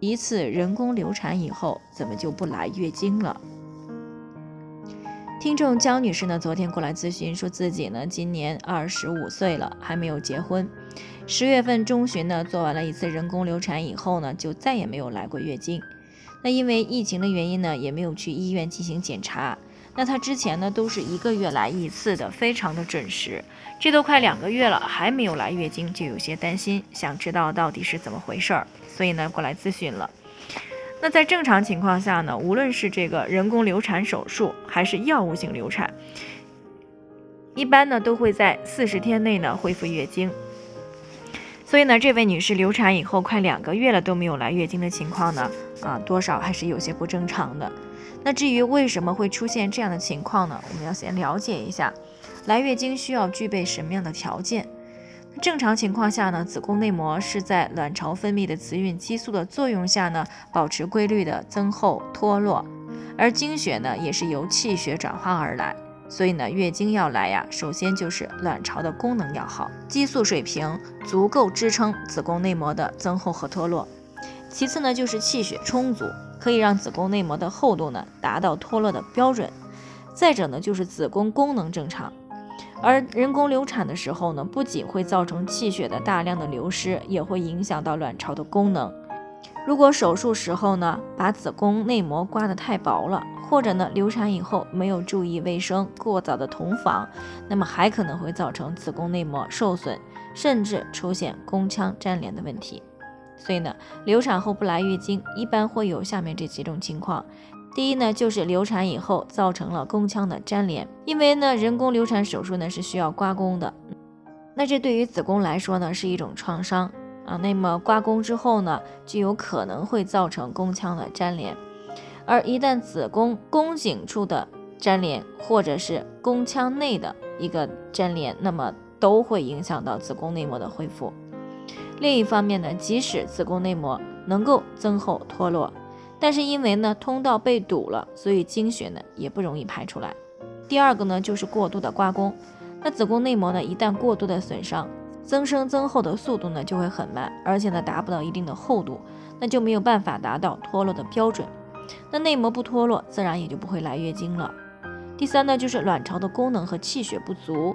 一次人工流产以后，怎么就不来月经了？听众焦女士呢，昨天过来咨询，说自己呢今年二十五岁了，还没有结婚。十月份中旬呢，做完了一次人工流产以后呢，就再也没有来过月经。那因为疫情的原因呢，也没有去医院进行检查。那她之前呢，都是一个月来一次的，非常的准时。这都快两个月了，还没有来月经，就有些担心，想知道到底是怎么回事儿。所以呢，过来咨询了。那在正常情况下呢，无论是这个人工流产手术，还是药物性流产，一般呢都会在四十天内呢恢复月经。所以呢，这位女士流产以后快两个月了都没有来月经的情况呢，啊，多少还是有些不正常的。那至于为什么会出现这样的情况呢？我们要先了解一下，来月经需要具备什么样的条件。正常情况下呢，子宫内膜是在卵巢分泌的雌孕激素的作用下呢，保持规律的增厚脱落，而经血呢也是由气血转化而来，所以呢，月经要来呀，首先就是卵巢的功能要好，激素水平足够支撑子宫内膜的增厚和脱落，其次呢就是气血充足，可以让子宫内膜的厚度呢达到脱落的标准，再者呢就是子宫功能正常。而人工流产的时候呢，不仅会造成气血的大量的流失，也会影响到卵巢的功能。如果手术时候呢，把子宫内膜刮得太薄了，或者呢流产以后没有注意卫生，过早的同房，那么还可能会造成子宫内膜受损，甚至出现宫腔粘连的问题。所以呢，流产后不来月经，一般会有下面这几种情况。第一呢，就是流产以后造成了宫腔的粘连，因为呢，人工流产手术呢是需要刮宫的，那这对于子宫来说呢是一种创伤啊。那么刮宫之后呢，就有可能会造成宫腔的粘连，而一旦子宫宫颈处的粘连，或者是宫腔内的一个粘连，那么都会影响到子宫内膜的恢复。另一方面呢，即使子宫内膜能够增厚脱落。但是因为呢通道被堵了，所以经血呢也不容易排出来。第二个呢就是过度的刮宫，那子宫内膜呢一旦过度的损伤，增生增厚的速度呢就会很慢，而且呢达不到一定的厚度，那就没有办法达到脱落的标准。那内膜不脱落，自然也就不会来月经了。第三呢就是卵巢的功能和气血不足，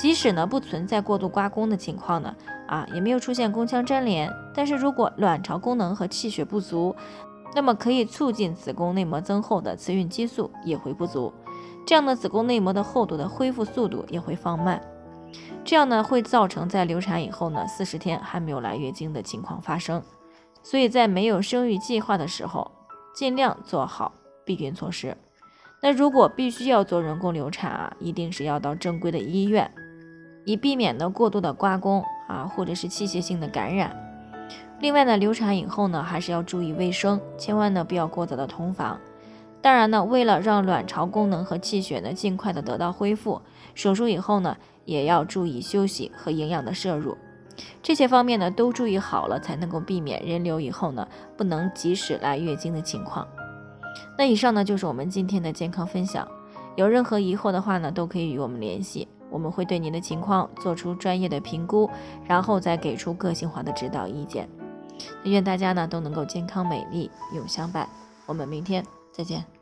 即使呢不存在过度刮宫的情况呢，啊也没有出现宫腔粘连，但是如果卵巢功能和气血不足，那么可以促进子宫内膜增厚的雌孕激素也会不足，这样的子宫内膜的厚度的恢复速度也会放慢，这样呢会造成在流产以后呢四十天还没有来月经的情况发生。所以在没有生育计划的时候，尽量做好避孕措施。那如果必须要做人工流产啊，一定是要到正规的医院，以避免呢过度的刮宫啊或者是器械性的感染。另外呢，流产以后呢，还是要注意卫生，千万呢不要过早的同房。当然呢，为了让卵巢功能和气血呢尽快的得到恢复，手术以后呢，也要注意休息和营养的摄入。这些方面呢都注意好了，才能够避免人流以后呢不能及时来月经的情况。那以上呢就是我们今天的健康分享。有任何疑惑的话呢，都可以与我们联系，我们会对您的情况做出专业的评估，然后再给出个性化的指导意见。愿大家呢都能够健康美丽永相伴，我们明天再见。